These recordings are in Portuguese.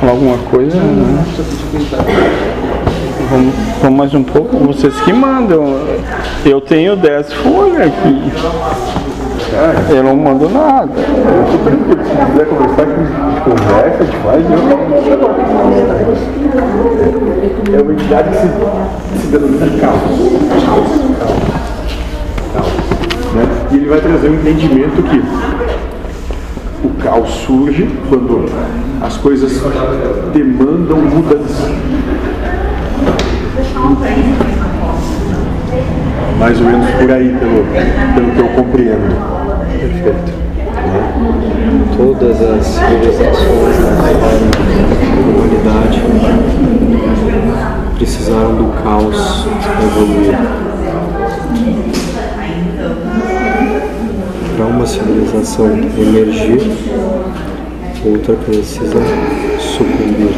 falar alguma coisa? Né? Vamos, vamos mais um pouco? Vocês que mandam. Eu tenho 10 folhas aqui. Eu não mando nada. Se quiser conversar, conversa, a faz. É uma entidade que se, se denomina caos. Né? E ele vai trazer um entendimento que o caos surge quando as coisas demandam mudança. Mais ou menos por aí, pelo, pelo que eu compreendo. Perfeito. Todas as civilizações da humanidade precisaram do caos evoluir. Uma civilização emergir, outra precisa sucumbir.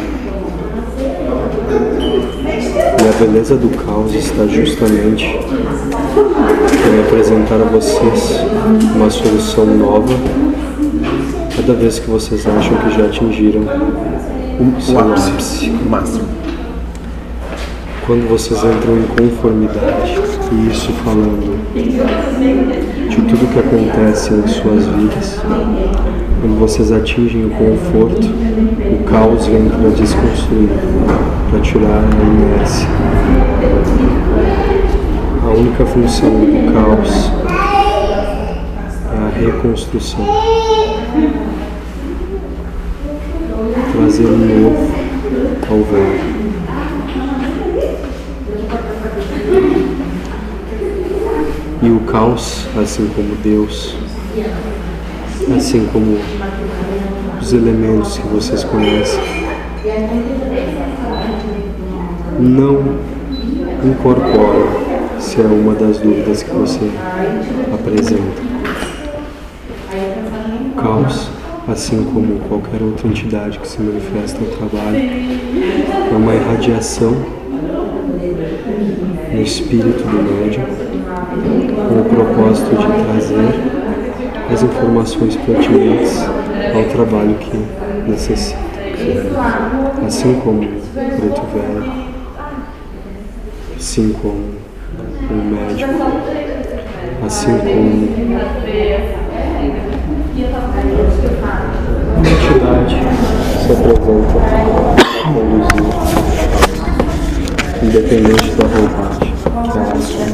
E a beleza do caos está justamente em apresentar a vocês uma solução nova cada vez que vocês acham que já atingiram o seu ápice. máximo. Quando vocês entram em conformidade, e isso falando de tudo que acontece em suas vidas, quando vocês atingem o conforto, o caos vem para desconstruir, para tirar a inércia. A única função do caos é a reconstrução. Trazer o novo ao velho. E o caos, assim como Deus, assim como os elementos que vocês conhecem, não incorporam se é uma das dúvidas que você apresenta. O caos, assim como qualquer outra entidade que se manifesta no trabalho, é uma irradiação no espírito do médium com o propósito de trazer as informações pertinentes ao trabalho que necessita. Assim como preto velho, assim como o médico, assim como uma entidade se apresenta a conduzir, independente da assume.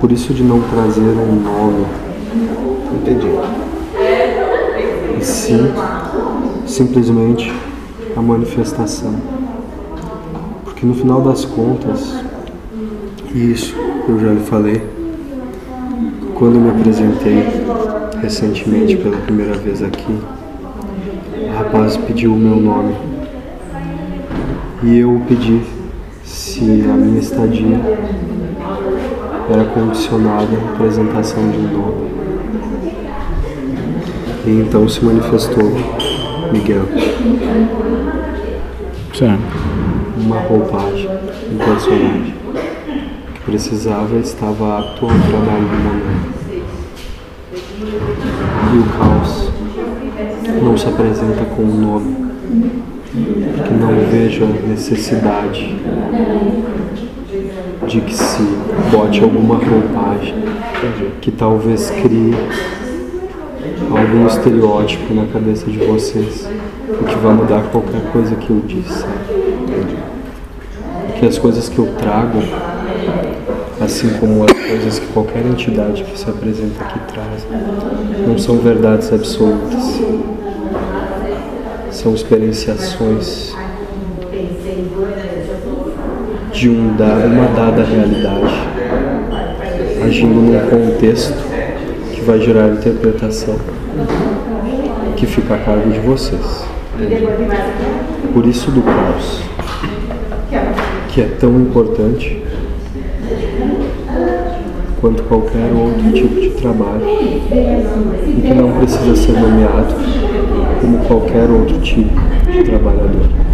Por isso de não trazer um nome, Entendi. e sim simplesmente a manifestação. Porque no final das contas, isso eu já lhe falei, quando me apresentei recentemente pela primeira vez aqui, o rapaz pediu o meu nome. E eu pedi se a minha estadia era condicionada à apresentação de um nome. E então se manifestou Miguel, Certo. uma roupagem, um personagem que precisava e estava apto ao trabalho do momento. E o caos não se apresenta com um nome que não veja necessidade de que se bote alguma roupagem que talvez crie algum estereótipo na cabeça de vocês, o que vai mudar qualquer coisa que eu disse. Porque as coisas que eu trago, assim como as coisas que qualquer entidade que se apresenta aqui traz, não são verdades absolutas. São experienciações de um da- uma dada realidade, agindo num contexto que vai gerar interpretação, que fica a cargo de vocês. Por isso do caos, que é tão importante quanto qualquer outro tipo de trabalho e que não precisa ser nomeado como qualquer outro tipo de trabalhador.